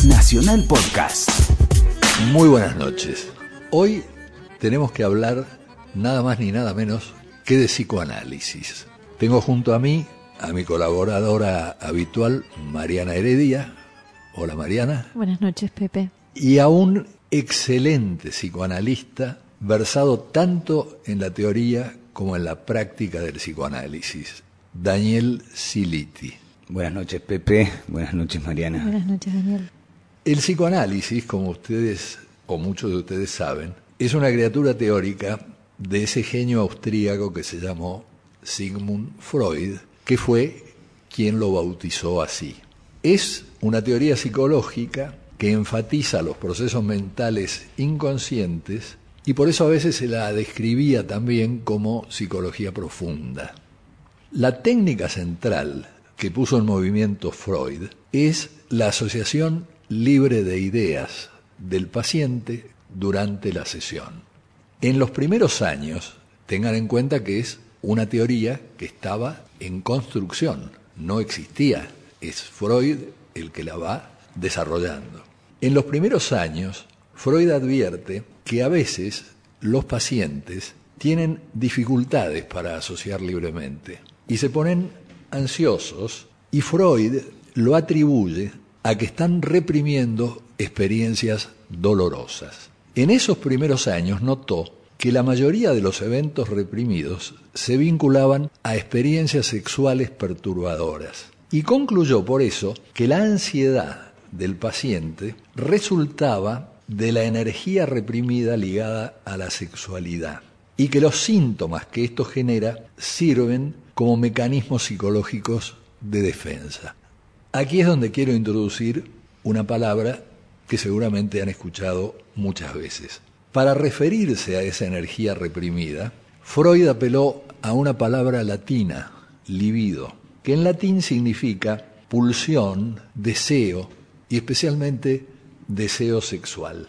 Nacional Podcast. Muy buenas noches. Hoy tenemos que hablar nada más ni nada menos que de psicoanálisis. Tengo junto a mí a mi colaboradora habitual, Mariana Heredia. Hola Mariana. Buenas noches, Pepe. Y a un excelente psicoanalista versado tanto en la teoría como en la práctica del psicoanálisis, Daniel Siliti. Buenas noches, Pepe. Buenas noches, Mariana. Buenas noches, Daniel. El psicoanálisis, como ustedes o muchos de ustedes saben, es una criatura teórica de ese genio austríaco que se llamó Sigmund Freud, que fue quien lo bautizó así. Es una teoría psicológica que enfatiza los procesos mentales inconscientes y por eso a veces se la describía también como psicología profunda. La técnica central que puso en movimiento Freud es la asociación libre de ideas del paciente durante la sesión. En los primeros años, tengan en cuenta que es una teoría que estaba en construcción, no existía, es Freud el que la va desarrollando. En los primeros años, Freud advierte que a veces los pacientes tienen dificultades para asociar libremente y se ponen ansiosos y Freud lo atribuye a que están reprimiendo experiencias dolorosas. En esos primeros años notó que la mayoría de los eventos reprimidos se vinculaban a experiencias sexuales perturbadoras y concluyó por eso que la ansiedad del paciente resultaba de la energía reprimida ligada a la sexualidad y que los síntomas que esto genera sirven como mecanismos psicológicos de defensa. Aquí es donde quiero introducir una palabra que seguramente han escuchado muchas veces. Para referirse a esa energía reprimida, Freud apeló a una palabra latina, libido, que en latín significa pulsión, deseo y especialmente deseo sexual.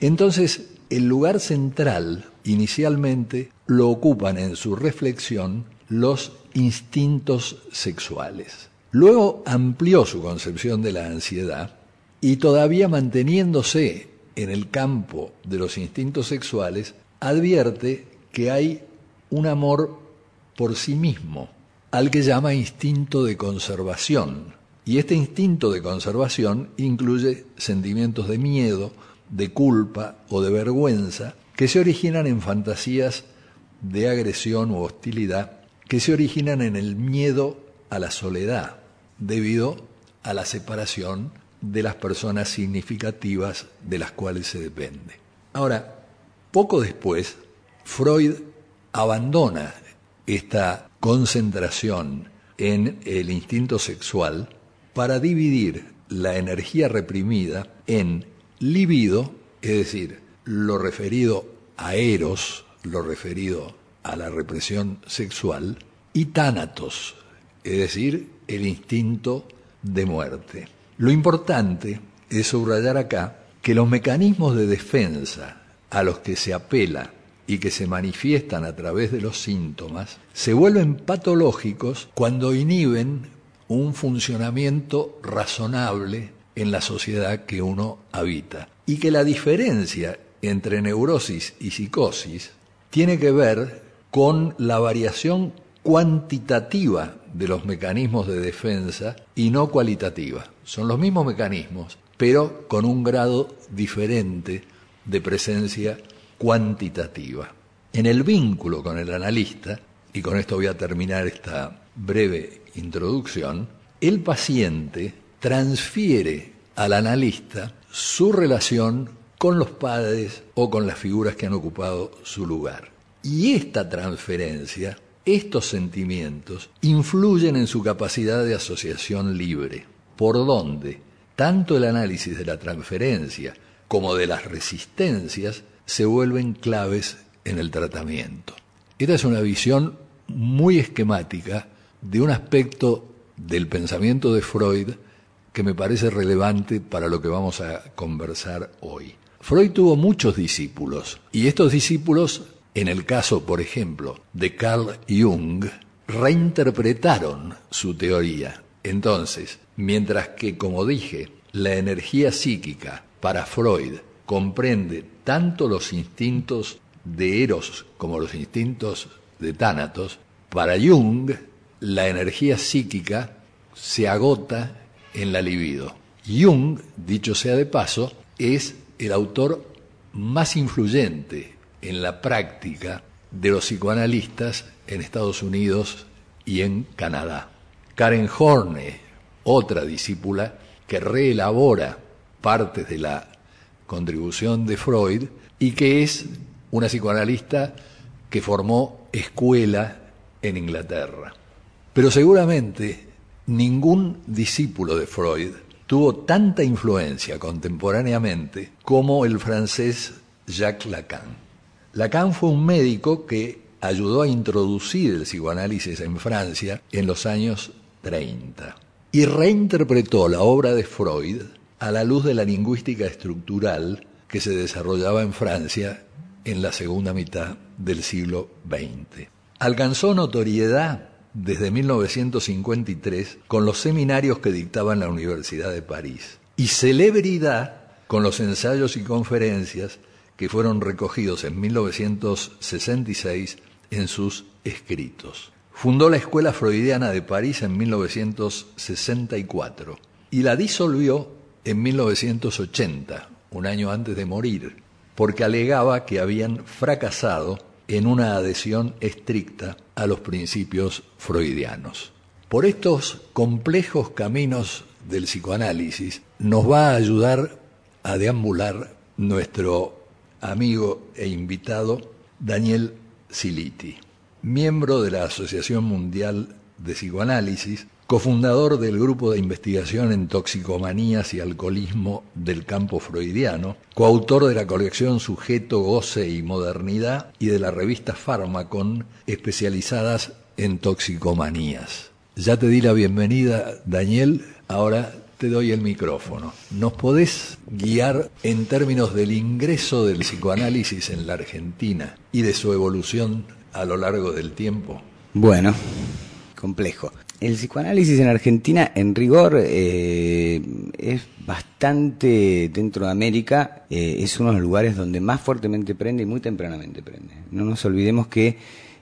Entonces, el lugar central inicialmente lo ocupan en su reflexión los instintos sexuales. Luego amplió su concepción de la ansiedad y todavía manteniéndose en el campo de los instintos sexuales, advierte que hay un amor por sí mismo, al que llama instinto de conservación. Y este instinto de conservación incluye sentimientos de miedo, de culpa o de vergüenza que se originan en fantasías de agresión u hostilidad, que se originan en el miedo a la soledad, debido a la separación de las personas significativas de las cuales se depende. Ahora, poco después, Freud abandona esta concentración en el instinto sexual para dividir la energía reprimida en libido, es decir, lo referido a eros, lo referido a la represión sexual, y tánatos, es decir, el instinto de muerte. Lo importante es subrayar acá que los mecanismos de defensa a los que se apela y que se manifiestan a través de los síntomas se vuelven patológicos cuando inhiben un funcionamiento razonable en la sociedad que uno habita. Y que la diferencia entre neurosis y psicosis tiene que ver con la variación cuantitativa de los mecanismos de defensa y no cualitativa. Son los mismos mecanismos, pero con un grado diferente de presencia cuantitativa. En el vínculo con el analista, y con esto voy a terminar esta breve introducción, el paciente transfiere al analista su relación con los padres o con las figuras que han ocupado su lugar. Y esta transferencia estos sentimientos influyen en su capacidad de asociación libre, por donde tanto el análisis de la transferencia como de las resistencias se vuelven claves en el tratamiento. Esta es una visión muy esquemática de un aspecto del pensamiento de Freud que me parece relevante para lo que vamos a conversar hoy. Freud tuvo muchos discípulos y estos discípulos en el caso, por ejemplo, de Carl Jung, reinterpretaron su teoría. Entonces, mientras que, como dije, la energía psíquica para Freud comprende tanto los instintos de Eros como los instintos de Tánatos, para Jung la energía psíquica se agota en la libido. Jung, dicho sea de paso, es el autor más influyente en la práctica de los psicoanalistas en Estados Unidos y en Canadá. Karen Horne, otra discípula que reelabora partes de la contribución de Freud y que es una psicoanalista que formó escuela en Inglaterra. Pero seguramente ningún discípulo de Freud tuvo tanta influencia contemporáneamente como el francés Jacques Lacan. Lacan fue un médico que ayudó a introducir el psicoanálisis en Francia en los años 30 y reinterpretó la obra de Freud a la luz de la lingüística estructural que se desarrollaba en Francia en la segunda mitad del siglo XX. Alcanzó notoriedad desde 1953 con los seminarios que dictaba en la Universidad de París y celebridad con los ensayos y conferencias que fueron recogidos en 1966 en sus escritos. Fundó la Escuela Freudiana de París en 1964 y la disolvió en 1980, un año antes de morir, porque alegaba que habían fracasado en una adhesión estricta a los principios freudianos. Por estos complejos caminos del psicoanálisis nos va a ayudar a deambular nuestro amigo e invitado Daniel Siliti, miembro de la Asociación Mundial de Psicoanálisis, cofundador del Grupo de Investigación en Toxicomanías y Alcoholismo del Campo Freudiano, coautor de la colección Sujeto, Goce y Modernidad y de la revista Pharmacon, especializadas en toxicomanías. Ya te di la bienvenida, Daniel. Ahora te doy el micrófono. ¿Nos podés guiar en términos del ingreso del psicoanálisis en la Argentina y de su evolución a lo largo del tiempo? Bueno, complejo. El psicoanálisis en Argentina, en rigor, eh, es bastante, dentro de América, eh, es uno de los lugares donde más fuertemente prende y muy tempranamente prende. No nos olvidemos que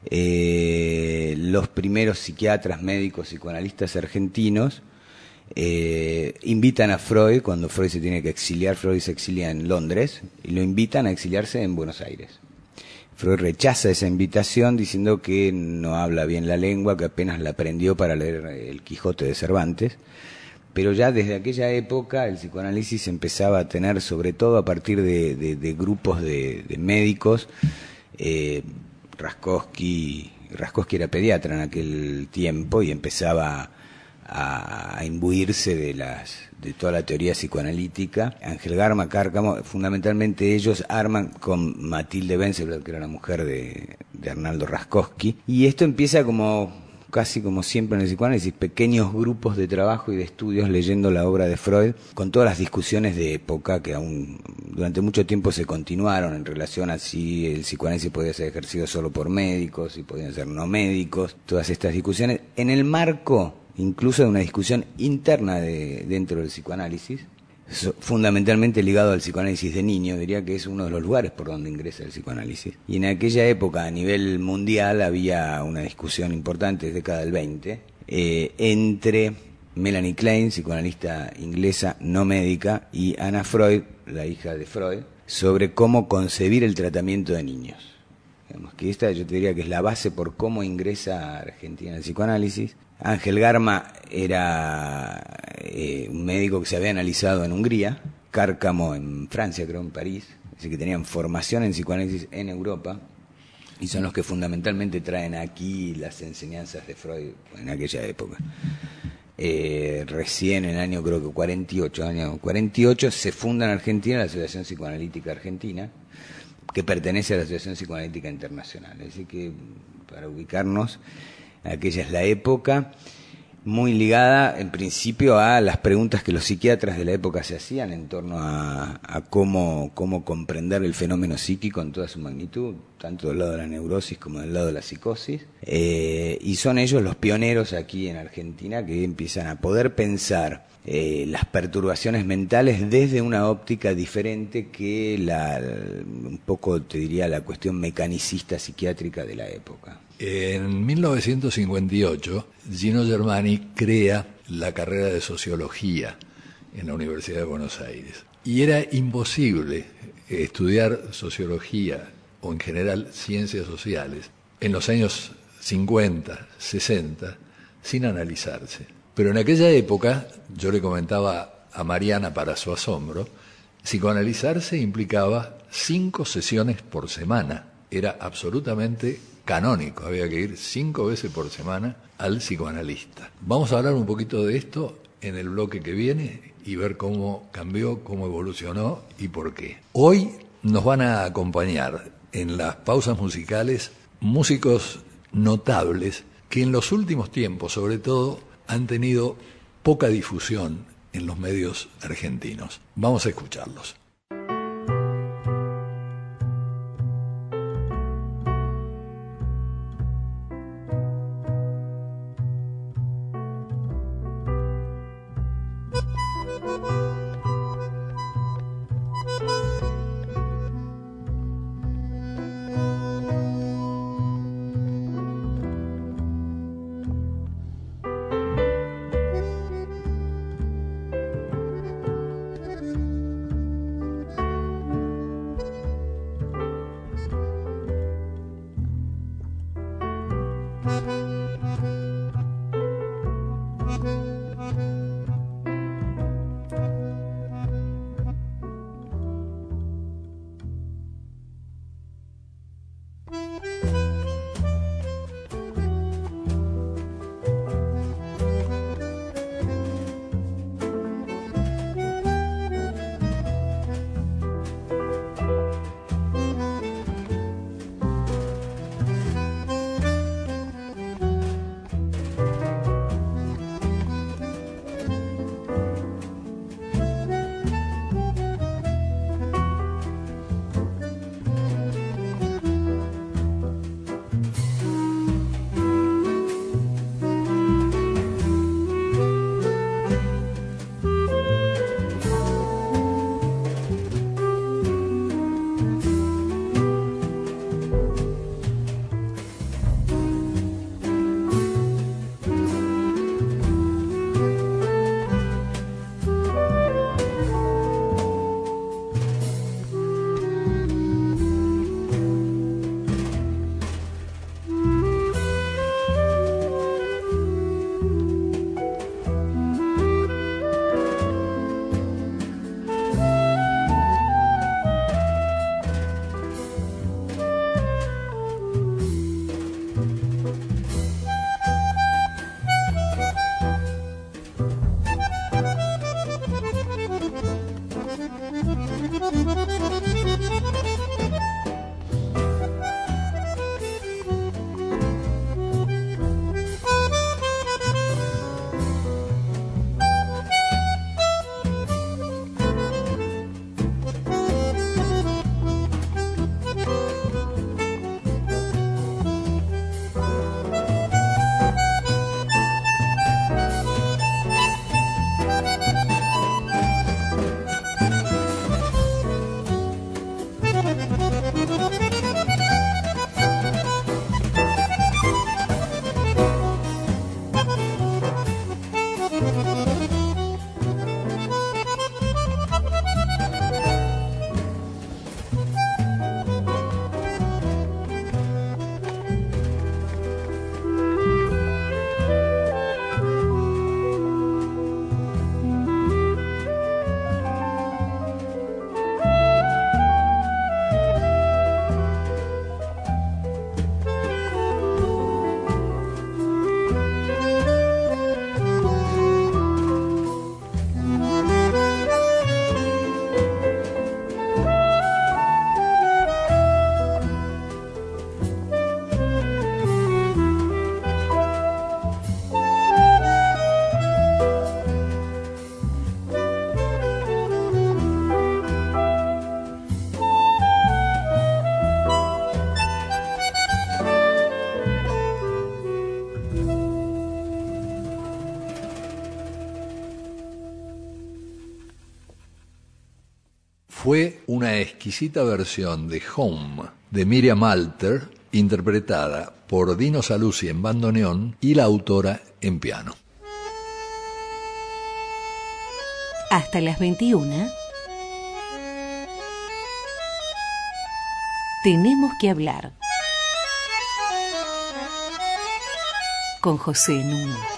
eh, los primeros psiquiatras, médicos, psicoanalistas argentinos eh, invitan a Freud, cuando Freud se tiene que exiliar, Freud se exilia en Londres, y lo invitan a exiliarse en Buenos Aires. Freud rechaza esa invitación diciendo que no habla bien la lengua, que apenas la aprendió para leer El Quijote de Cervantes. Pero ya desde aquella época el psicoanálisis empezaba a tener, sobre todo a partir de, grupos de, médicos, eh, Raskowski, Raskowski era pediatra en aquel tiempo y empezaba a, imbuirse de las de toda la teoría psicoanalítica. Ángel Garma, Cárcamo, fundamentalmente ellos arman con Matilde Benzel, que era la mujer de, de Arnaldo Raskowski, y esto empieza como casi como siempre en el psicoanálisis, pequeños grupos de trabajo y de estudios leyendo la obra de Freud, con todas las discusiones de época que aún durante mucho tiempo se continuaron en relación a si el psicoanálisis podía ser ejercido solo por médicos, si podían ser no médicos, todas estas discusiones, en el marco incluso de una discusión interna de, dentro del psicoanálisis, fundamentalmente ligado al psicoanálisis de niño, diría que es uno de los lugares por donde ingresa el psicoanálisis. Y en aquella época, a nivel mundial, había una discusión importante, década del 20, eh, entre Melanie Klein, psicoanalista inglesa no médica, y Anna Freud, la hija de Freud, sobre cómo concebir el tratamiento de niños. Digamos que esta yo te diría que es la base por cómo ingresa Argentina el psicoanálisis. Ángel Garma era eh, un médico que se había analizado en Hungría, Cárcamo en Francia, creo en París, así que tenían formación en psicoanálisis en Europa y son los que fundamentalmente traen aquí las enseñanzas de Freud en aquella época. Eh, recién en el año creo que 48, año 48 se funda en Argentina la Asociación Psicoanalítica Argentina, que pertenece a la Asociación Psicoanalítica Internacional. Así que para ubicarnos, aquella es la época. muy ligada en principio a las preguntas que los psiquiatras de la época se hacían en torno a, cómo, cómo comprender el fenómeno psíquico en toda su magnitud, tanto del lado de la neurosis como del lado de la psicosis. Eh, y son ellos los pioneros aquí en Argentina que empiezan a poder pensar eh, las perturbaciones mentales desde una óptica diferente que la, un poco, te diría, la cuestión mecanicista psiquiátrica de la época. En 1958, Gino Germani crea la carrera de sociología en la Universidad de Buenos Aires. Y era imposible estudiar sociología o en general ciencias sociales en los años 50, 60, sin analizarse. Pero en aquella época, yo le comentaba a Mariana para su asombro, psicoanalizarse implicaba cinco sesiones por semana. Era absolutamente canónico, había que ir cinco veces por semana al psicoanalista. Vamos a hablar un poquito de esto en el bloque que viene y ver cómo cambió, cómo evolucionó y por qué. Hoy nos van a acompañar en las pausas musicales músicos notables que en los últimos tiempos, sobre todo, han tenido poca difusión en los medios argentinos. Vamos a escucharlos. Fue una exquisita versión de Home de Miriam Alter, interpretada por Dino Saluzzi en bandoneón y la autora en piano. Hasta las 21. Tenemos que hablar. Con José Núñez.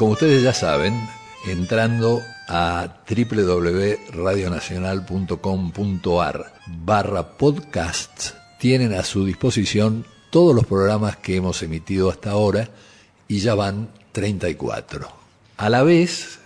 Como ustedes ya saben, entrando a www.radionacional.com.ar barra podcasts, tienen a su disposición todos los programas que hemos emitido hasta ahora y ya van 34. A la vez,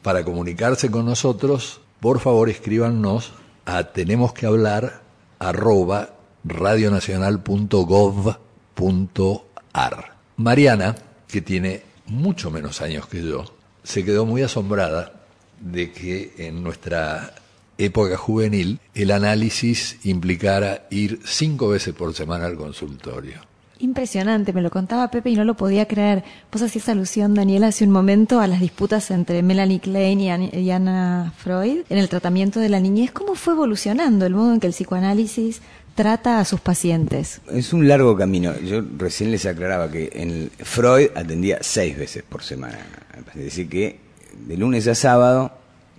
para comunicarse con nosotros, por favor escríbanos a tenemos que hablar arroba radionacional.gov.ar. Mariana, que tiene mucho menos años que yo, se quedó muy asombrada de que en nuestra época juvenil el análisis implicara ir cinco veces por semana al consultorio. Impresionante, me lo contaba Pepe y no lo podía creer. Vos hacías alusión, Daniela, hace un momento a las disputas entre Melanie Klein y Anna Freud en el tratamiento de la niñez. ¿Cómo fue evolucionando el modo en que el psicoanálisis trata a sus pacientes? Es un largo camino. Yo recién les aclaraba que en Freud atendía seis veces por semana. Es decir, que de lunes a sábado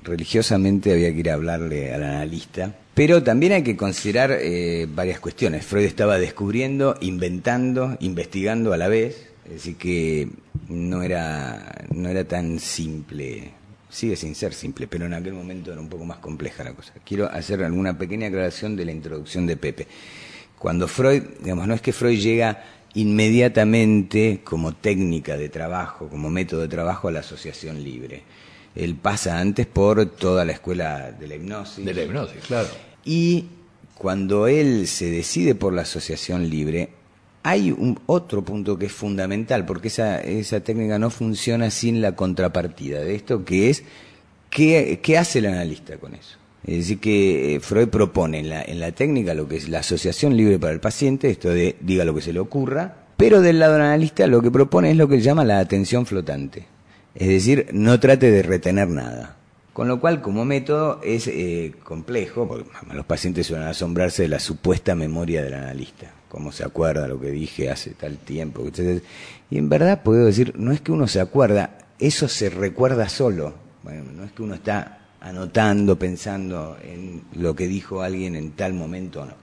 religiosamente había que ir a hablarle al analista pero también hay que considerar eh, varias cuestiones. Freud estaba descubriendo, inventando, investigando a la vez, así que no era, no era tan simple, sigue sin ser simple, pero en aquel momento era un poco más compleja la cosa. Quiero hacer alguna pequeña aclaración de la introducción de Pepe. Cuando Freud, digamos, no es que Freud llega inmediatamente como técnica de trabajo, como método de trabajo a la asociación libre él pasa antes por toda la escuela de la hipnosis. De la hipnosis, claro. Y cuando él se decide por la asociación libre, hay un otro punto que es fundamental, porque esa, esa técnica no funciona sin la contrapartida de esto, que es qué, hace el analista con eso. Es decir, que eh, Freud propone en la, en la técnica lo que es la asociación libre para el paciente, esto de diga lo que se le ocurra, pero del lado del analista lo que propone es lo que llama la atención flotante. Es decir, no trate de retener nada. Con lo cual, como método, es eh, complejo, porque los pacientes suelen asombrarse de la supuesta memoria del analista, cómo se acuerda lo que dije hace tal tiempo, etc. Y en verdad puedo decir, no es que uno se acuerda, eso se recuerda solo. Bueno, no es que uno está anotando, pensando en lo que dijo alguien en tal momento o no.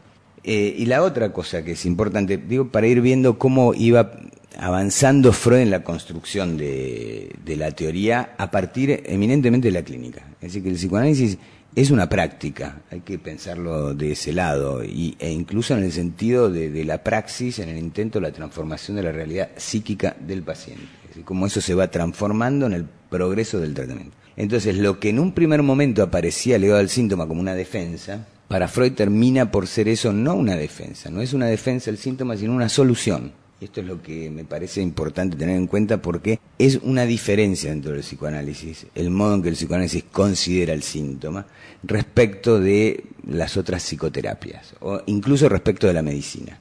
Eh, y la otra cosa que es importante, digo, para ir viendo cómo iba avanzando Freud en la construcción de, la teoría a partir eminentemente de la clínica. Es decir, que el psicoanálisis es una práctica, hay que pensarlo de ese lado, y, e incluso en el sentido de, la praxis, en el intento de la transformación de la realidad psíquica del paciente. Es decir, cómo eso se va transformando en el progreso del tratamiento. Entonces, lo que en un primer momento aparecía ligado al síntoma como una defensa, para Freud termina por ser eso no una defensa, no es una defensa el síntoma, sino una solución. Y esto es lo que me parece importante tener en cuenta porque es una diferencia dentro del psicoanálisis, el modo en que el psicoanálisis considera el síntoma respecto de las otras psicoterapias o incluso respecto de la medicina.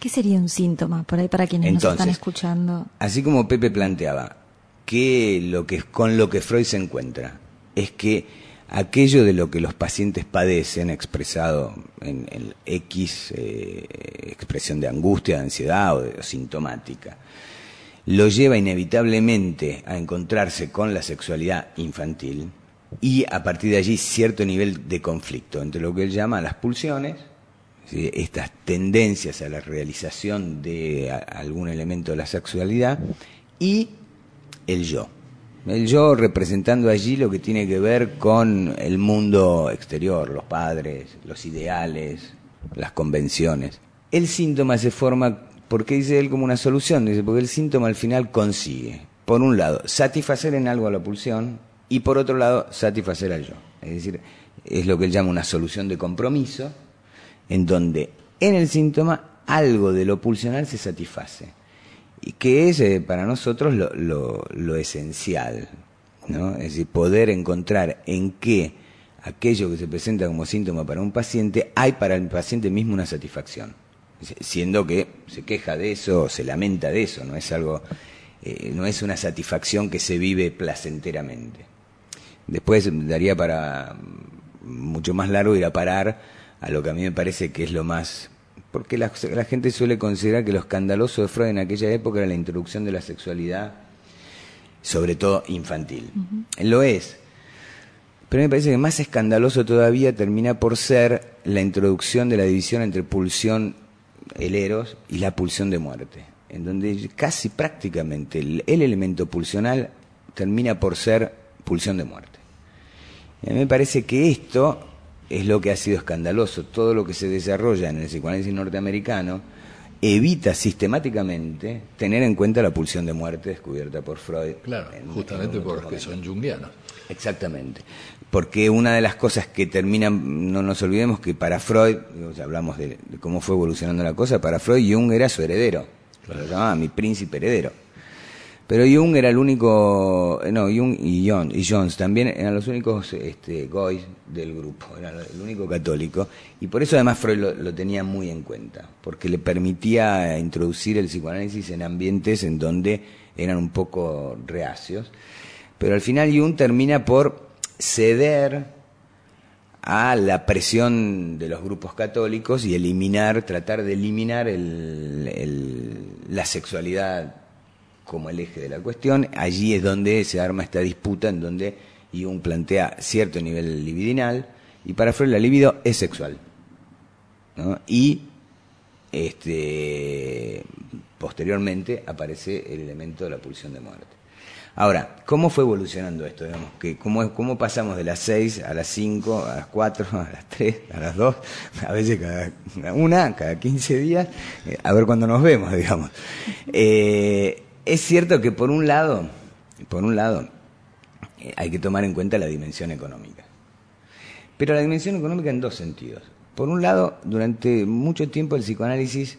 ¿Qué sería un síntoma por ahí para quienes nos están escuchando? Así como Pepe planteaba, que lo que con lo que Freud se encuentra es que aquello de lo que los pacientes padecen, expresado en, el X eh, expresión de angustia, de ansiedad o, de, sintomática, lo lleva inevitablemente a encontrarse con la sexualidad infantil y a partir de allí cierto nivel de conflicto entre lo que él llama las pulsiones, estas tendencias a la realización de algún elemento de la sexualidad, y el yo yo representando allí lo que tiene que ver con el mundo exterior, los padres, los ideales, las convenciones. El síntoma se forma, porque dice él como una solución? Dice, porque el síntoma al final consigue, por un lado, satisfacer en algo a la pulsión y por otro lado, satisfacer al yo. Es decir, es lo que él llama una solución de compromiso, en donde en el síntoma algo de lo pulsional se satisface y que es para nosotros lo, lo, esencial, ¿no? Es decir, poder encontrar en qué aquello que se presenta como síntoma para un paciente hay para el paciente mismo una satisfacción, siendo que se queja de eso, se lamenta de eso, no es algo eh, no es una satisfacción que se vive placenteramente. Después daría para mm, mucho más largo ir a parar a lo que a mí me parece que es lo más... Porque la, la gente suele considerar que lo escandaloso de Freud en aquella época era la introducción de la sexualidad, sobre todo infantil. Lo es. Pero me parece que más escandaloso todavía termina por ser la introducción de la división entre pulsión, el eros, y la pulsión de muerte, en donde casi prácticamente el, el elemento pulsional termina por ser pulsión de muerte. Y a mí me parece que esto es lo que ha sido escandaloso. Todo lo que se desarrolla en el psicoanálisis norteamericano evita sistemáticamente tener en cuenta la pulsión de muerte descubierta por Freud. Claro, en- justamente en porque momento. son junguianos. Exactamente. Porque una de las cosas que terminan, no nos olvidemos que para Freud, ya hablamos de, de cómo fue evolucionando la cosa, para Freud Jung era su heredero. Lo llamaba mi príncipe heredero. Pero Jung era el único, eh, no, Jung y, Jones también eran los únicos este, goys del grupo, era el único católico, y por eso además Freud lo, tenía muy en cuenta, porque le permitía introducir el psicoanálisis en ambientes en donde eran un poco reacios, pero al final Jung termina por ceder a la presión de los grupos católicos y eliminar, tratar de eliminar el- el- la sexualidad como el eje de la cuestión. Allí es donde se arma esta disputa en donde Jung plantea cierto nivel libidinal y para Freud la libido es sexual. ¿no? Y este, posteriormente aparece el elemento de la pulsión de muerte. Ahora, ¿cómo fue evolucionando esto? Digamos, que cómo, ¿Cómo pasamos de las 6 a las 5, a las 4, a las 3, a las 2, a veces cada una, cada 15 días, eh, a ver cuándo nos vemos, digamos? Eh, es cierto que por un lado, por un lado, eh, hay que tomar en cuenta la dimensión económica. Pero la dimensión económica en dos sentidos. Por un lado, durante mucho tiempo el psicoanálisis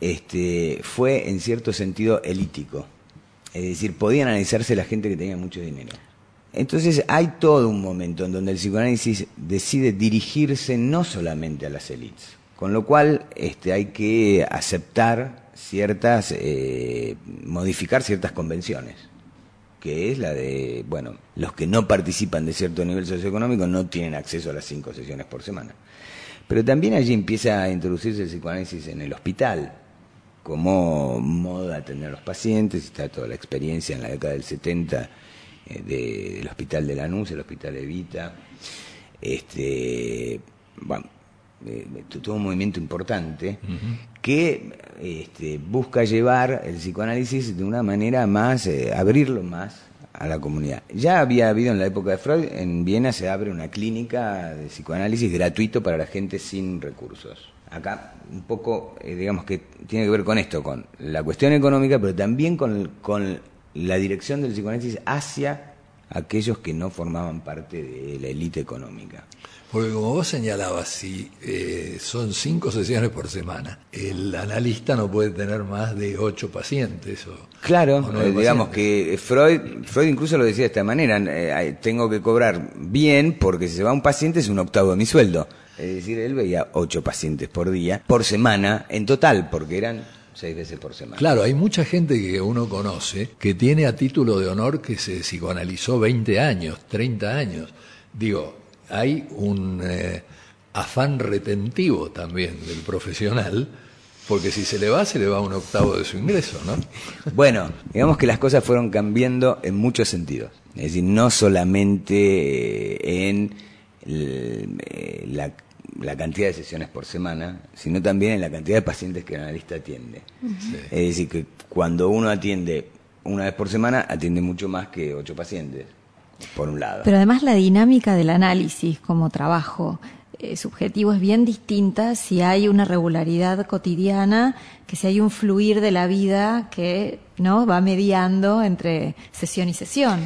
este, fue en cierto sentido elítico. Es decir, podía analizarse la gente que tenía mucho dinero. Entonces hay todo un momento en donde el psicoanálisis decide dirigirse no solamente a las élites, con lo cual este, hay que aceptar ciertas, eh, modificar ciertas convenciones que es la de, bueno, los que no participan de cierto nivel socioeconómico no tienen acceso a las cinco sesiones por semana. Pero también allí empieza a introducirse el psicoanálisis en el hospital, como modo de atender a los pacientes, está toda la experiencia en la década del 70 eh, de- del hospital de Lanús, el hospital Evita, este, bueno, eh, todo un movimiento importante que este, busca llevar el psicoanálisis de una manera más, eh, abrirlo más a la comunidad. Ya había habido en la época de Freud, en Viena se abre una clínica de psicoanálisis gratuito para la gente sin recursos. Acá un poco, eh, digamos que tiene que ver con esto, con la cuestión económica, pero también con, con la dirección del psicoanálisis hacia aquellos que no formaban parte de la élite económica. Porque como vos señalabas, si eh, son cinco sesiones por semana, el analista no puede tener más de ocho pacientes. O, Claro, o eh, digamos pacientes. que Freud, Freud incluso lo decía de esta manera, eh, tengo que cobrar bien porque si se va un paciente es un octavo de mi sueldo. Es decir, él veía ocho pacientes por día, por semana, en total, porque eran seis veces por semana. Claro, hay mucha gente que uno conoce que tiene a título de honor que se psicoanalizó 20 años, 30 años. Digo, hay un eh, afán retentivo también del profesional, porque si se le va, se le va un octavo de su ingreso, ¿no? Bueno, digamos que las cosas fueron cambiando en muchos sentidos. Es decir, no solamente eh, en eh, la, la cantidad de sesiones por semana, sino también en la cantidad de pacientes que el analista atiende. Es decir, que cuando uno atiende una vez por semana, atiende mucho más que ocho pacientes, por un lado. Pero además la dinámica del análisis como trabajo eh, subjetivo es bien distinta si hay una regularidad cotidiana, que si hay un fluir de la vida que no va mediando entre sesión y sesión.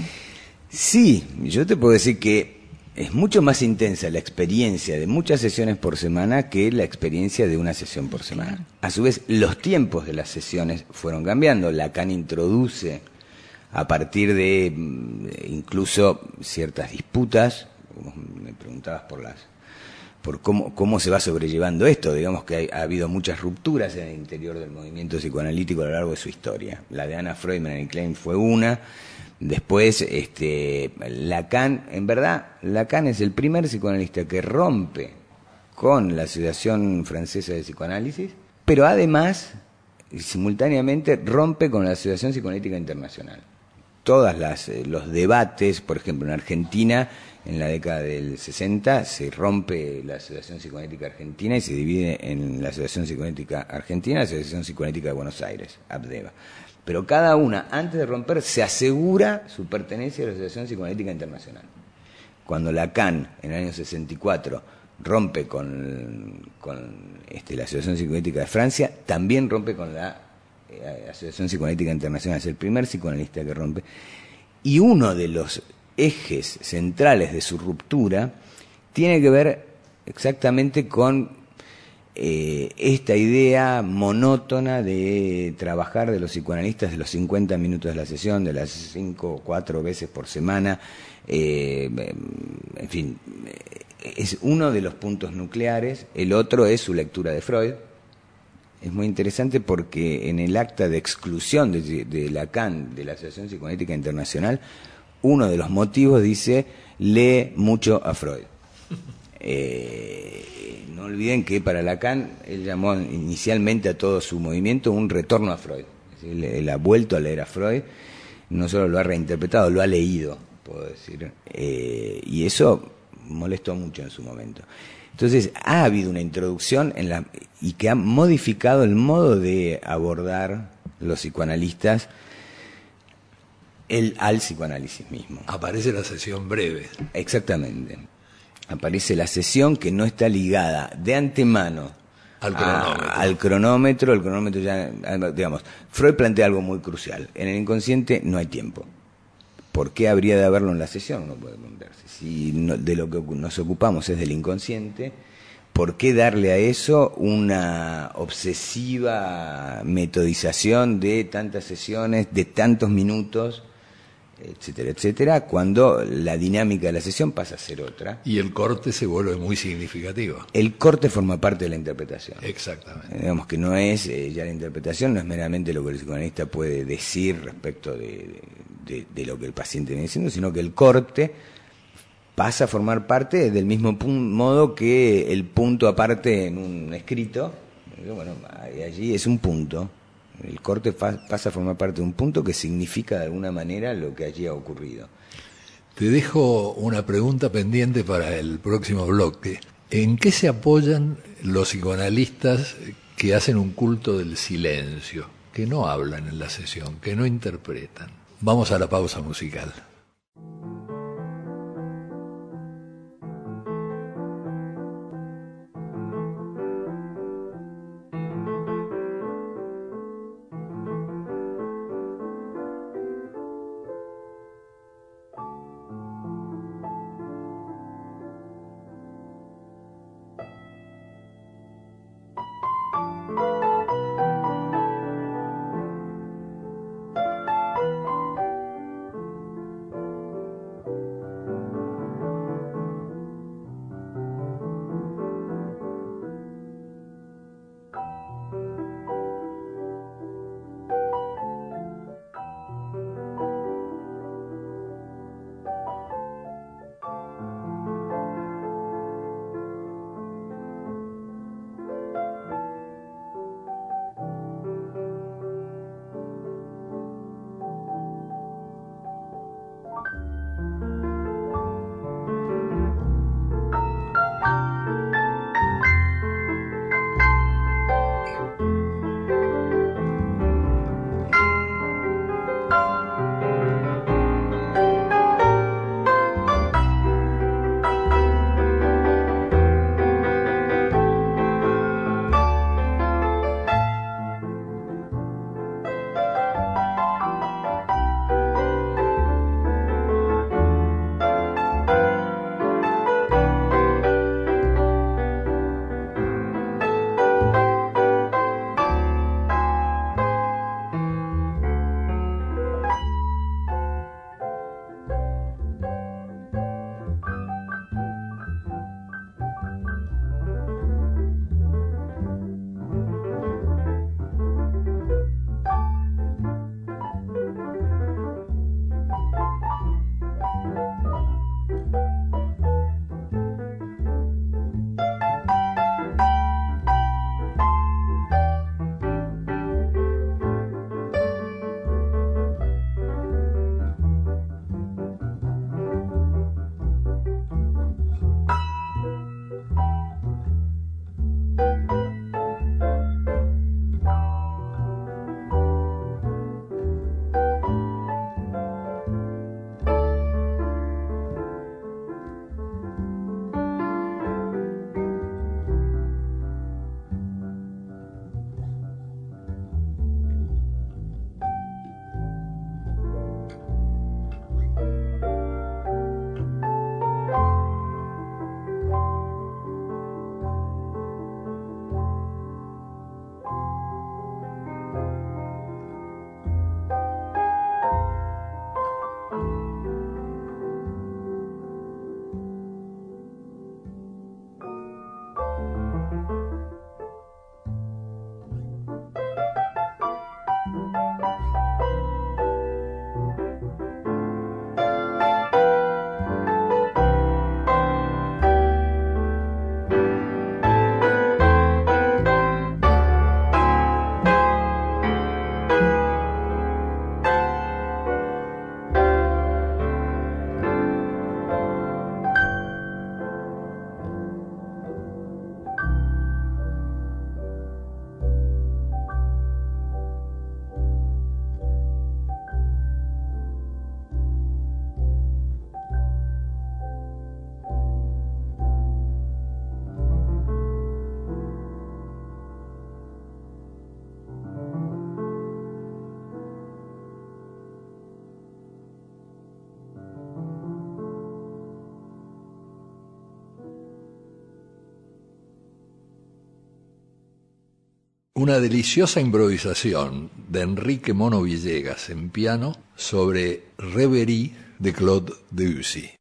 Sí, yo te puedo decir que es mucho más intensa la experiencia de muchas sesiones por semana que la experiencia de una sesión por semana. A su vez, los tiempos de las sesiones fueron cambiando. Lacan introduce a partir de mm, incluso ciertas disputas, como me preguntabas por las por cómo, cómo se va sobrellevando esto. Digamos que ha habido muchas rupturas en el interior del movimiento psicoanalítico a lo largo de su historia. La de Anna Freud, Melanie Klein fue una. Después, este, Lacan, en verdad, Lacan es el primer psicoanalista que rompe con la Asociación Francesa de Psicoanálisis, pero además, simultáneamente, rompe con la Asociación Psicoanalítica Internacional todas las eh, los debates, por ejemplo, en Argentina en la década del 60 se rompe la Asociación Psicoanalítica Argentina y se divide en la Asociación Psicoanalítica Argentina y la Asociación Psicoanalítica de Buenos Aires, ABDEVA. Pero cada una, antes de romper, se asegura su pertenencia a la Asociación Psicoanalítica Internacional. Cuando Lacan, en el año 64, rompe con, este, la Asociación Psicoanalítica de Francia, también rompe con la eh, Asociación Psicoanalítica Internacional, es el primer psicoanalista que rompe. Y uno de los ejes centrales de su ruptura tiene que ver exactamente con eh, esta idea monótona de trabajar de los psicoanalistas de los 50 minutos de la sesión, de las 5 o 4 veces por semana, eh, en fin, es uno de los puntos nucleares, el otro es su lectura de Freud, es muy interesante porque en el acta de exclusión de, de Lacan de la Asociación Psicoanalítica Internacional, uno de los motivos dice, lee mucho a Freud. Eh, no olviden que para Lacan él llamó inicialmente a todo su movimiento un retorno a Freud. Él ha vuelto a leer a Freud, no solo lo ha reinterpretado, lo ha leído, puedo decir. Eh, y eso molestó mucho en su momento. Entonces, ha habido una introducción en la, y que ha modificado el modo de abordar los psicoanalistas el, al psicoanálisis mismo. Aparece la sesión breve. Exactamente. Aparece la sesión que no está ligada de antemano Al a- cronómetro. al cronómetro. El cronómetro ya, digamos, Freud plantea algo muy crucial. En el inconsciente no hay tiempo. ¿Por qué habría de haberlo en la sesión? Uno puede preguntarse. Si no- de lo que nos ocupamos es del inconsciente, ¿por qué darle a eso una obsesiva metodización de tantas sesiones, de tantos minutos, etcétera, etcétera, cuando la dinámica de la sesión pasa a ser otra? Y el corte se vuelve muy significativo. El corte forma parte de la interpretación. Exactamente. Digamos que no es eh, ya la interpretación, no es meramente lo que el psicoanalista puede decir respecto de, de- de lo que el paciente viene diciendo, sino que el corte pasa a formar parte del mismo modo que el punto aparte en un escrito. Bueno, allí es un punto. El corte pasa a formar parte de un punto que significa de alguna manera lo que allí ha ocurrido. Te dejo una pregunta pendiente para el próximo bloque. ¿En qué se apoyan los psicoanalistas que hacen un culto del silencio, que no hablan en la sesión, que no interpretan? Vamos a la pausa musical. Una deliciosa improvisación de Enrique Mono Villegas en piano sobre Reverie de Claude Debussy.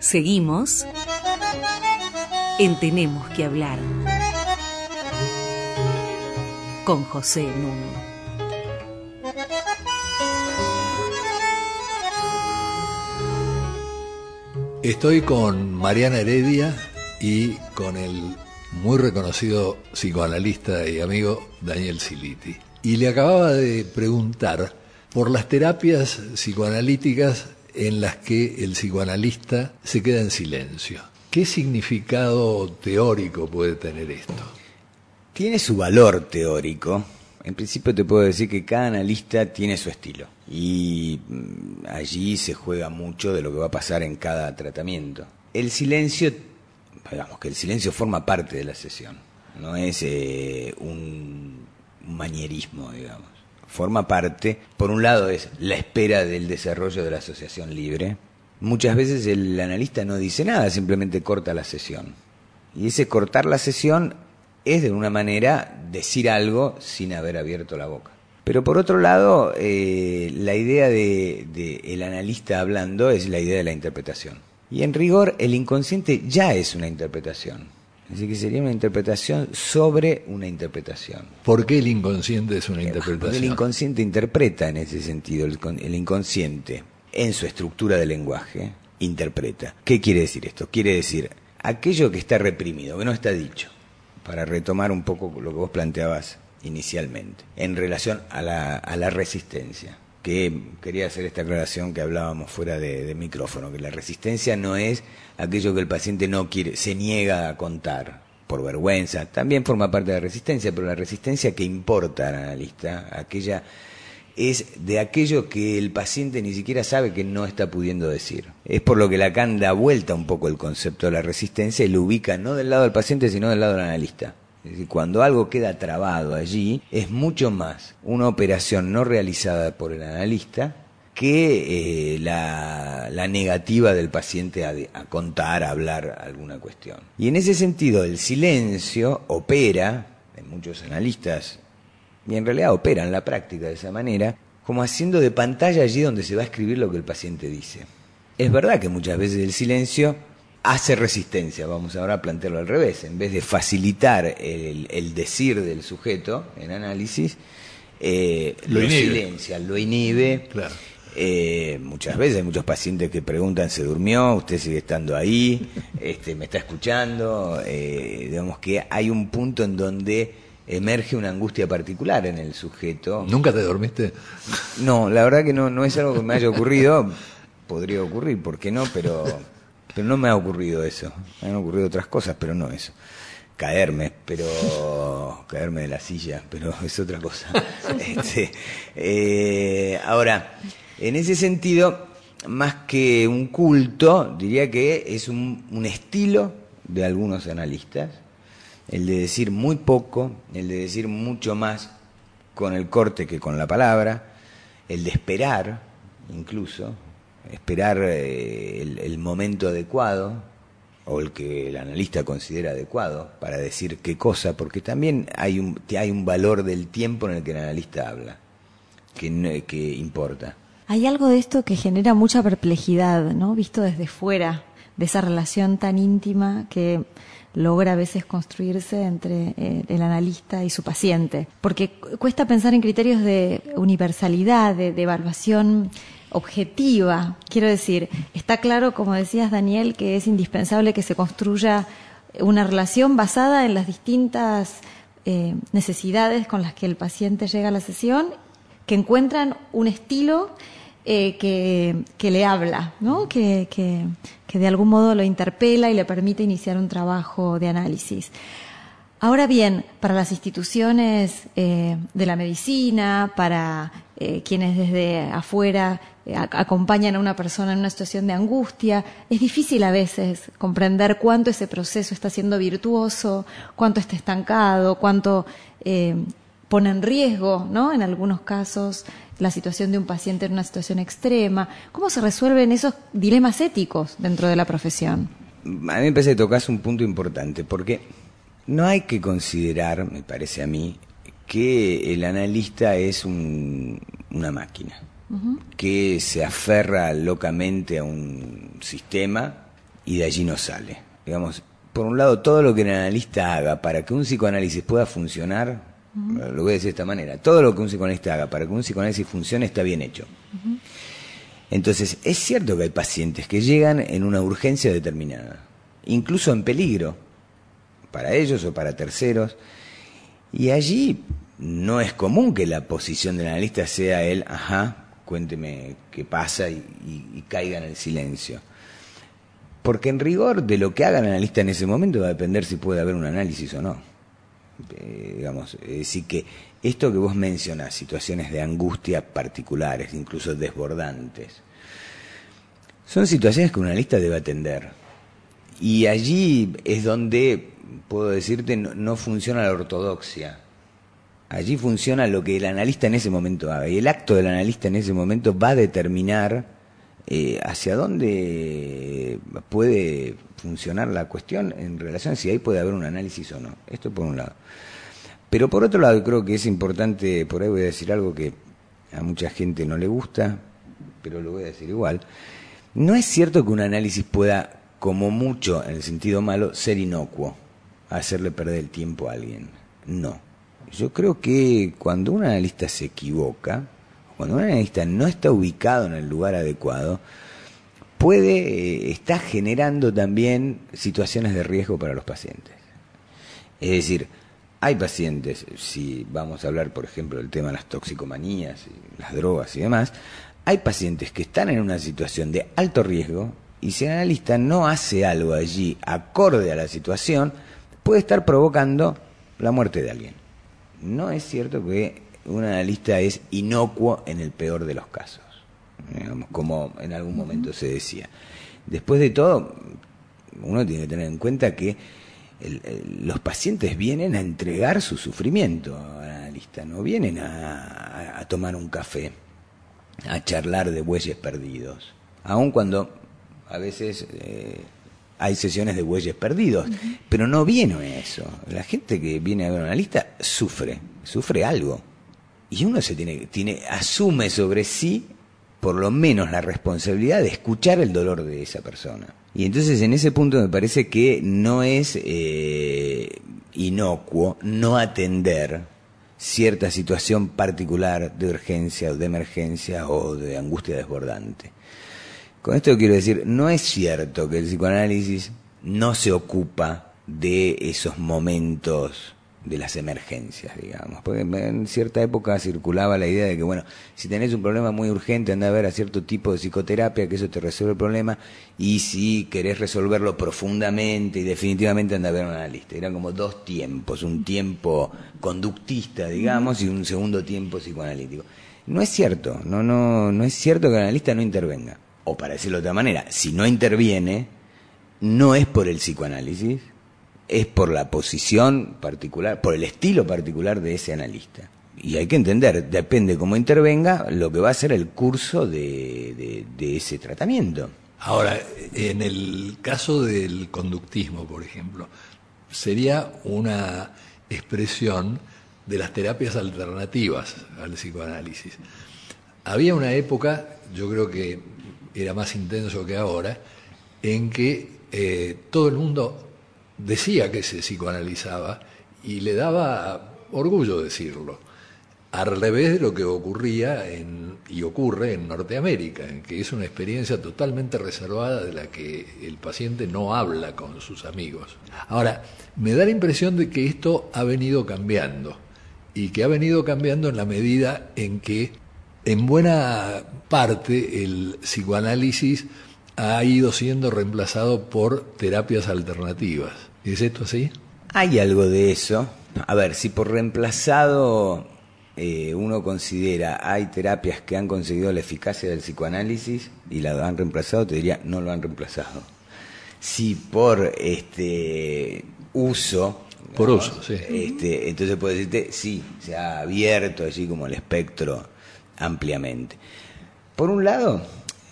Seguimos en Tenemos que hablar con José Nuno. Estoy con Mariana Heredia y con el muy reconocido psicoanalista y amigo Daniel Siliti. Y le acababa de preguntar por las terapias psicoanalíticas en las que el psicoanalista se queda en silencio. ¿Qué significado teórico puede tener esto? Tiene su valor teórico. En principio te puedo decir que cada analista tiene su estilo y mm, allí se juega mucho de lo que va a pasar en cada tratamiento. El silencio, digamos que el silencio forma parte de la sesión, no es eh, un manierismo, digamos. Forma parte, por un lado es la espera del desarrollo de la asociación libre. Muchas veces el analista no dice nada, simplemente corta la sesión. Y ese cortar la sesión es de una manera decir algo sin haber abierto la boca. Pero por otro lado, eh, la idea del de, el analista hablando es la idea de la interpretación. Y en rigor, el inconsciente ya es una interpretación. Así que sería una interpretación sobre una interpretación. ¿Por qué el inconsciente es una interpretación? Porque el inconsciente interpreta en ese sentido. El, el inconsciente, en su estructura de lenguaje, interpreta. ¿Qué quiere decir esto? Quiere decir aquello que está reprimido, que no está dicho. Para retomar un poco lo que vos planteabas inicialmente, en relación a la, a la resistencia. Que quería hacer esta aclaración que hablábamos fuera de, de, micrófono, que la resistencia no es aquello que el paciente no quiere, se niega a contar por vergüenza, también forma parte de la resistencia, pero la resistencia que importa al analista, aquella es de aquello que el paciente ni siquiera sabe que no está pudiendo decir. Es por lo que Lacan da vuelta un poco el concepto de la resistencia y lo ubica no del lado del paciente, sino del lado del analista. Es decir, cuando algo queda trabado allí, es mucho más una operación no realizada por el analista que eh, la, negativa del paciente a, a, contar, a hablar alguna cuestión. Y en ese sentido, el silencio opera, en muchos analistas, y en realidad opera en la práctica de esa manera, como haciendo de pantalla allí donde se va a escribir lo que el paciente dice. Es verdad que muchas veces el silencio hace resistencia, vamos ahora a plantearlo al revés, en vez de facilitar el, el decir del sujeto en análisis, eh, lo, lo silencia, lo inhibe. Claro. Eh, muchas veces hay muchos pacientes que preguntan, ¿se durmió? ¿Usted sigue estando ahí? Este, ¿Me está escuchando? Eh, digamos que hay un punto en donde emerge una angustia particular en el sujeto. ¿Nunca te dormiste? No, la verdad que no, no es algo que me haya ocurrido. Podría ocurrir, ¿por qué no? Pero pero no me ha ocurrido eso. Me han ocurrido otras cosas, pero no eso. Caerme, pero caerme de la silla, pero es otra cosa. Este, eh, ahora, en ese sentido, más que un culto, diría que es un, un estilo de algunos analistas, el de decir muy poco, el de decir mucho más con el corte que con la palabra, el de esperar, incluso, esperar eh, el, el, momento adecuado o el que el analista considera adecuado para decir qué cosa, porque también hay un, hay un valor del tiempo en el que el analista habla, que, que importa. Hay algo de esto que genera mucha perplejidad, ¿no? Visto desde fuera, de esa relación tan íntima que logra a veces construirse entre eh, el analista y su paciente. Porque cuesta pensar en criterios de universalidad, de, evaluación objetiva. Quiero decir, está claro, como decías Daniel, que es indispensable que se construya una relación basada en las distintas eh, necesidades con las que el paciente llega a la sesión, que encuentran un estilo eh, que, le habla, ¿no? Que, que de algún modo lo interpela y le permite iniciar un trabajo de análisis. Ahora bien, para las instituciones eh, de la medicina, para eh, quienes desde afuera eh, acompañan a una persona en una situación de angustia, es difícil a veces comprender cuánto ese proceso está siendo virtuoso, cuánto está estancado, cuánto pone en riesgo, ¿no? En algunos casos, la situación de un paciente en una situación extrema. ¿Cómo se resuelven esos dilemas éticos dentro de la profesión? a mí me parece que tocas un punto importante, porque no hay que considerar, me parece a mí, que el analista es un- una máquina, que se aferra locamente a un sistema y de allí no sale. Digamos, por un lado, todo lo que el analista haga para que un psicoanálisis pueda funcionar, lo voy a decir de esta manera, todo lo que un psicoanalista haga para que un psicoanálisis funcione está bien hecho. Entonces, es cierto que hay pacientes que llegan en una urgencia determinada, incluso en peligro, para ellos o para terceros, y allí no es común que la posición del analista sea el, ajá, cuénteme qué pasa y, y- y caiga en el silencio. Porque en rigor de lo que haga el analista en ese momento va a depender si puede haber un análisis o no. Eh, digamos, es decir que esto que vos mencionás, situaciones de angustia particulares, incluso desbordantes, son situaciones que un analista debe atender. Y allí es donde, puedo decirte, no, no funciona la ortodoxia. Allí funciona lo que el analista en ese momento haga. Y el acto del analista en ese momento va a determinar eh, hacia dónde puede funcionar la cuestión en relación a si ahí puede haber un análisis o no. Esto por un lado. Pero por otro lado creo que es importante, por ahí voy a decir algo que a mucha gente no le gusta, pero lo voy a decir igual. No es cierto que un análisis pueda, como mucho en el sentido malo, ser inocuo, hacerle perder el tiempo a alguien. No. Yo creo que cuando un analista se equivoca, cuando un analista no está ubicado en el lugar adecuado, puede, eh, está generando también situaciones de riesgo para los pacientes. Es decir, hay pacientes, si vamos a hablar, por ejemplo, del tema de las toxicomanías, las drogas y demás, hay pacientes que están en una situación de alto riesgo y si el analista no hace algo allí acorde a la situación, puede estar provocando la muerte de alguien. No es cierto que un analista es inocuo en el peor de los casos, digamos, como en algún momento se decía. Después de todo, uno tiene que tener en cuenta que el- el- los pacientes vienen a entregar su sufrimiento al analista, no vienen a, a- a tomar un café, a charlar de bueyes perdidos, aun cuando a veces eh, hay sesiones de bueyes perdidos, pero no viene a eso. La gente que viene a ver a un analista sufre, sufre algo, y uno se tiene, tiene, asume sobre sí por lo menos la responsabilidad de escuchar el dolor de esa persona. Y entonces en ese punto me parece que no es eh, inocuo no atender cierta situación particular de urgencia o de emergencia o de angustia desbordante. Con esto quiero decir, no es cierto que el psicoanálisis no se ocupa de esos momentos de las emergencias, digamos. Porque en cierta época circulaba la idea de que, bueno, si tenés un problema muy urgente, anda a ver a cierto tipo de psicoterapia, que eso te resuelve el problema, y si querés resolverlo profundamente y definitivamente, anda a ver a un analista. Eran como dos tiempos, un tiempo conductista, digamos, y un segundo tiempo psicoanalítico. No es cierto, no, no, no es cierto que el analista no intervenga. O para decirlo de otra manera, si no interviene, no es por el psicoanálisis, es por la posición particular, por el estilo particular de ese analista. Y hay que entender, depende cómo intervenga, lo que va a ser el curso de, ese tratamiento. Ahora, en el caso del conductismo, por ejemplo, sería una expresión de las terapias alternativas al psicoanálisis. Había una época, yo creo que era más intenso que ahora, en que eh, todo el mundo decía que se psicoanalizaba y le daba orgullo decirlo. Al revés de lo que ocurría en, y ocurre en Norteamérica, en que es una experiencia totalmente reservada de la que el paciente no habla con sus amigos. Ahora, me da la impresión de que esto ha venido cambiando y que ha venido cambiando en la medida en que en buena parte el psicoanálisis ha ido siendo reemplazado por terapias alternativas. ¿Es esto así? Hay algo de eso. A ver, si por reemplazado eh, uno considera hay terapias que han conseguido la eficacia del psicoanálisis y la han reemplazado, te diría no lo han reemplazado. Si por este uso Por uso, sí. este, entonces puedo decirte, sí, se ha abierto allí como el espectro ampliamente. Por un lado,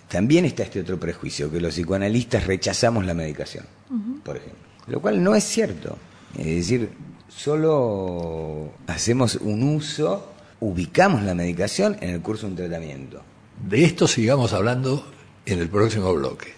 también está este otro prejuicio, que los psicoanalistas rechazamos la medicación. por ejemplo. Lo cual no es cierto. Es decir, solo hacemos un uso, ubicamos la medicación en el curso de un tratamiento. De esto sigamos hablando en el próximo bloque.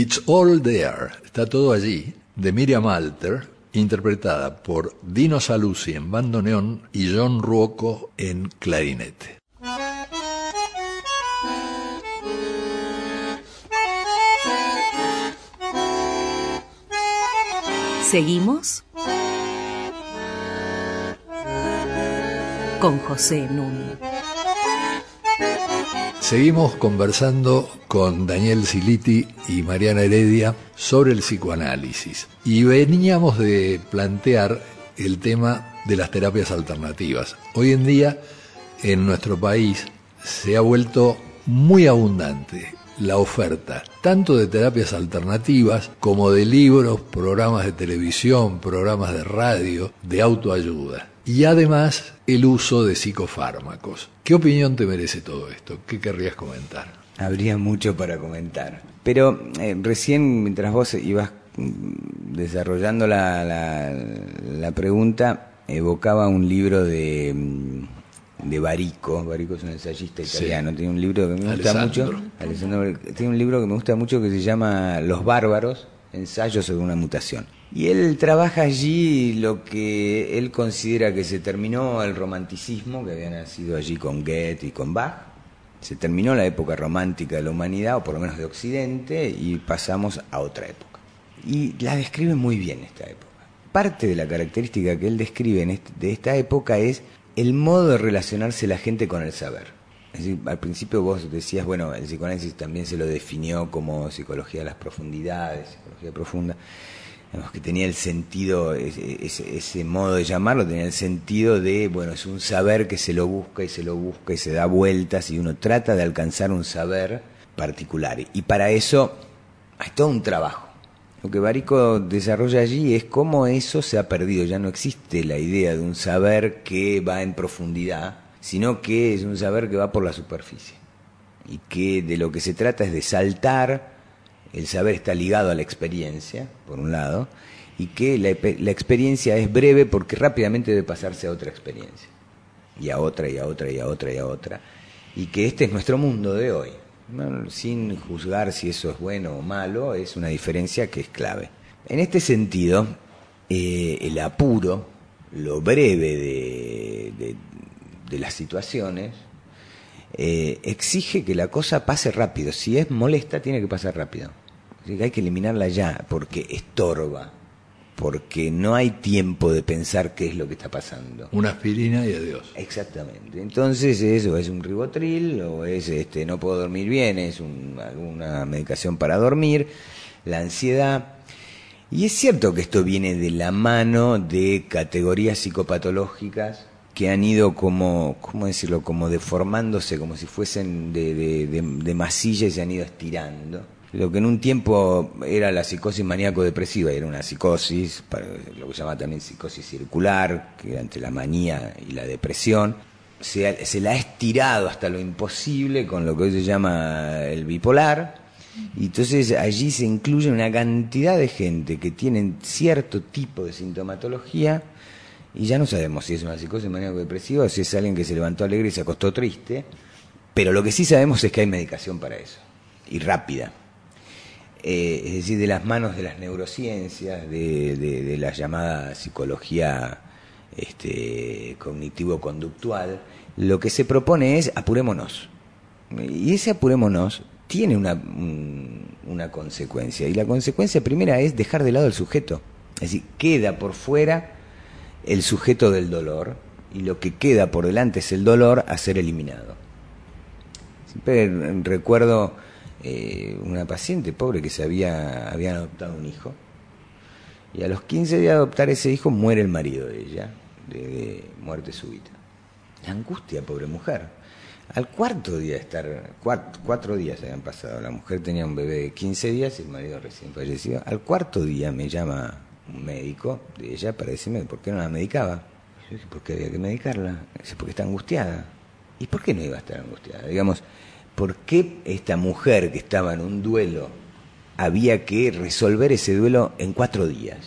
It's All There, está todo allí, de Miriam Alter, interpretada por Dino Saluzzi en bandoneón y John Ruoco en clarinete. Seguimos con José Núñez. Seguimos conversando con Daniel Siliti y Mariana Heredia sobre el psicoanálisis. Y veníamos de plantear el tema de las terapias alternativas. Hoy en día, en nuestro país, se ha vuelto muy abundante la oferta, tanto de terapias alternativas como de libros, programas de televisión, programas de radio, de autoayuda. Y además el uso de psicofármacos. ¿Qué opinión te merece todo esto? ¿Qué querrías comentar? Habría mucho para comentar. Pero eh, recién, mientras vos ibas mm, desarrollando la, la, pregunta, evocaba un libro de, mm, de Barico. Barico es un ensayista italiano. Tiene un libro que me gusta mucho. tiene un libro que me gusta mucho que se llama Los bárbaros, ensayos sobre una mutación. Y él trabaja allí lo que él considera que se terminó el romanticismo, que había nacido allí con Goethe y con Bach. Se terminó la época romántica de la humanidad, o por lo menos de Occidente, y pasamos a otra época. Y la describe muy bien esta época. Parte de la característica que él describe de esta época es el modo de relacionarse la gente con el saber. Al principio vos decías, bueno, el psicoanálisis también se lo definió como psicología de las profundidades, psicología profunda que tenía el sentido, ese, modo de llamarlo, tenía el sentido de, bueno, es un saber que se lo busca y se lo busca y se da vueltas y uno trata de alcanzar un saber particular. Y para eso hay todo un trabajo. Lo que Barico desarrolla allí es cómo eso se ha perdido. Ya no existe la idea de un saber que va en profundidad, sino que es un saber que va por la superficie. Y que de lo que se trata es de saltar el saber está ligado a la experiencia, por un lado, y que la, experiencia es breve porque rápidamente debe pasarse a otra experiencia, y a otra, y a otra, y a otra, y a otra, y que este es nuestro mundo de hoy. sin juzgar si eso es bueno o malo, es una diferencia que es clave. En este sentido, eh, el apuro, lo breve de, de las situaciones, eh, exige que la cosa pase rápido. Si es molesta, tiene que pasar rápido. hay que eliminarla ya, porque estorba, porque no hay tiempo de pensar qué es lo que está pasando. Una aspirina y adiós. Exactamente. Entonces eso es un ribotril o es este no puedo dormir bien, es alguna medicación para dormir, la ansiedad. Y es cierto que esto viene de la mano de categorías psicopatológicas que han ido como, ¿cómo decirlo?, como deformándose, como si fuesen de, de, masilla y se han ido estirando. Lo que en un tiempo era la psicosis maníaco-depresiva, era una psicosis, lo que se llama también psicosis circular, que era entre la manía y la depresión, se, se la ha estirado hasta lo imposible con lo que hoy se llama el bipolar, y entonces allí se incluye una cantidad de gente que tienen cierto tipo de sintomatología, y ya no sabemos si es una psicosis maníaco-depresiva si es alguien que se levantó alegre y se acostó triste, pero lo que sí sabemos es que hay medicación para eso, y rápida. Eh, es decir, de las manos de las neurociencias, de, la llamada psicología este, cognitivo-conductual, lo que se propone es apurémonos. Y ese apurémonos tiene una, una consecuencia, y la consecuencia primera es dejar de lado el sujeto. Es decir, queda por fuera el sujeto del dolor y lo que queda por delante es el dolor a ser eliminado. Siempre recuerdo eh, una paciente pobre que se había, había adoptado un hijo y a los 15 días de adoptar ese hijo muere el marido de ella, de, muerte súbita. La angustia, pobre mujer. Al cuarto día de estar, cuatro, cuatro días habían pasado, la mujer tenía un bebé de 15 días y el marido recién fallecido. Al cuarto día me llama un médico de ella para decirme por qué no la medicaba. Yo dije, ¿por qué había que medicarla? Dice, porque está angustiada. ¿Y por qué no iba a estar angustiada? Digamos, ¿por qué esta mujer que estaba en un duelo había que resolver ese duelo en cuatro días?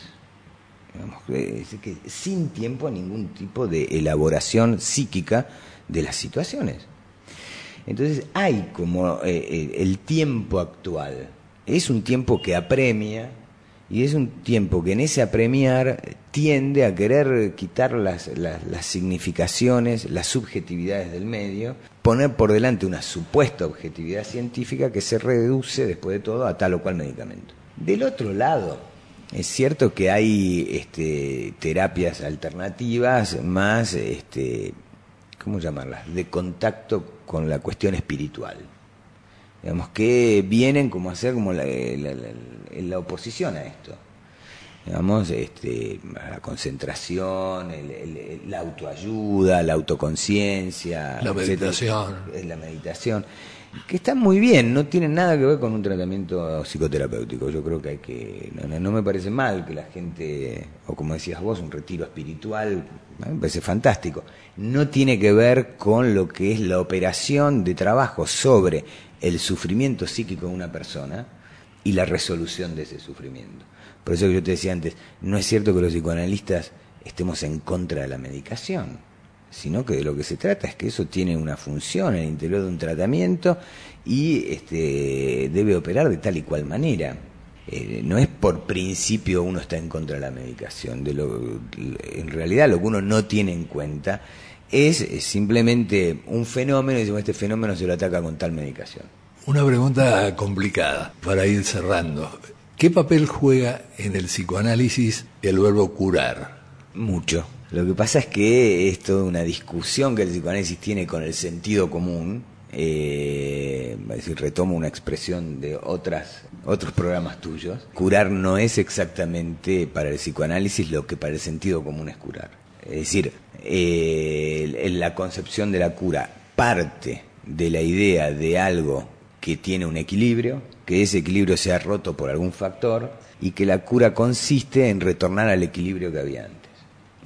Digamos, que sin tiempo a ningún tipo de elaboración psíquica de las situaciones. Entonces hay como eh, eh, el tiempo actual, es un tiempo que apremia, y es un tiempo que en ese apremiar tiende a querer quitar las, las, significaciones, las subjetividades del medio, poner por delante una supuesta objetividad científica que se reduce después de todo a tal o cual medicamento. Del otro lado, Es cierto que hay este, terapias alternativas más, este, ¿cómo llamarlas?, de contacto con la cuestión espiritual. Digamos, que vienen como a ser como la, la, oposición a esto. Digamos, este, la concentración, la autoayuda, la autoconciencia. La meditación. la meditación que están muy bien, no tienen nada que ver con un tratamiento psicoterapéutico. Yo creo que hay que. No, me parece mal que la gente, o como decías vos, un retiro espiritual, me parece fantástico. No tiene que ver con lo que es la operación de trabajo sobre el sufrimiento psíquico de una persona y la resolución de ese sufrimiento. Por eso que yo te decía antes, no es cierto que los psicoanalistas estemos en contra de la medicación sino que de lo que se trata es que eso tiene una función en el interior de un tratamiento y este, debe operar de tal y cual manera. Eh, no es por principio uno está en contra de la medicación, de lo, en realidad lo que uno no tiene en cuenta es, simplemente un fenómeno y decimos este fenómeno se lo ataca con tal medicación. Una pregunta complicada para ir cerrando. ¿Qué papel juega en el psicoanálisis el verbo curar? Mucho lo que pasa es que es toda una discusión que el psicoanálisis tiene con el sentido común. Eh, decir, retomo una expresión de otras, otros programas tuyos. Curar no es exactamente para el psicoanálisis lo que para el sentido común es curar. Es decir, eh, la concepción de la cura parte de la idea de algo que tiene un equilibrio, que ese equilibrio sea roto por algún factor y que la cura consiste en retornar al equilibrio que había antes.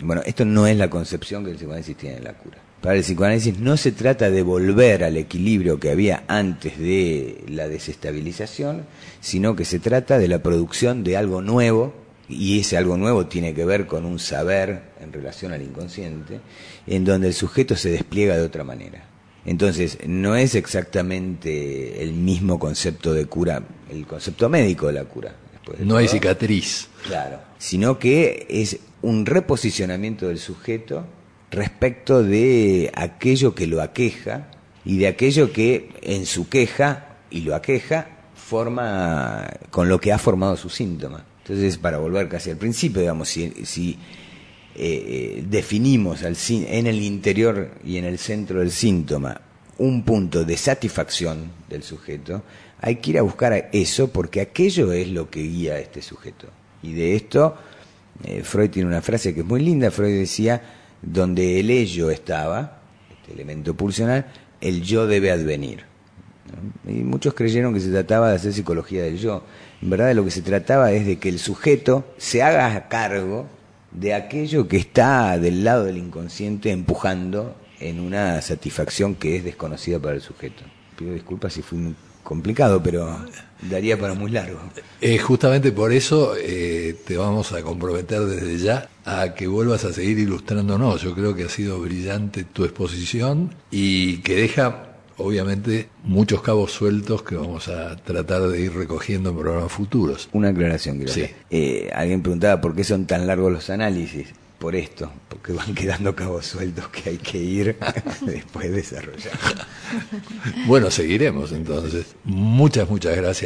Bueno, esto no es la concepción que el psicoanálisis tiene de la cura. Para el psicoanálisis no se trata de volver al equilibrio que había antes de la desestabilización, sino que se trata de la producción de algo nuevo, y ese algo nuevo tiene que ver con un saber en relación al inconsciente, en donde el sujeto se despliega de otra manera. Entonces, no es exactamente el mismo concepto de cura, el concepto médico de la cura. no hay cicatriz. Claro, sino que es un reposicionamiento del sujeto respecto de aquello que lo aqueja y de aquello que en su queja y lo aqueja forma con lo que ha formado su síntoma. Entonces, para volver casi al principio, digamos, si, si eh, eh, definimos en el interior y en el centro del síntoma un punto de satisfacción del sujeto, hay que ir a buscar eso porque aquello es lo que guía a este sujeto. Y de esto eh, Freud tiene una frase que es muy linda, Freud decía, donde el ello estaba, este elemento pulsional, el yo debe advenir. Y muchos creyeron que se trataba de hacer psicología del yo. En verdad de lo que se trataba es de que el sujeto se haga cargo de aquello que está del lado del inconsciente empujando en una satisfacción que es desconocida para el sujeto. Pido disculpas si fui muy complicado, pero daría para muy largo. Eh, justamente por eso eh, te vamos a comprometer desde ya a que vuelvas a seguir ilustrándonos. Yo creo que ha sido brillante tu exposición y que deja obviamente muchos cabos sueltos que vamos a tratar de ir recogiendo en programas futuros. Una aclaración, gracias. Eh, alguien preguntaba por qué son tan largos los análisis por esto, porque van quedando cabos sueltos que hay que ir después desarrollar. Bueno, seguiremos entonces. Muchas, muchas gracias.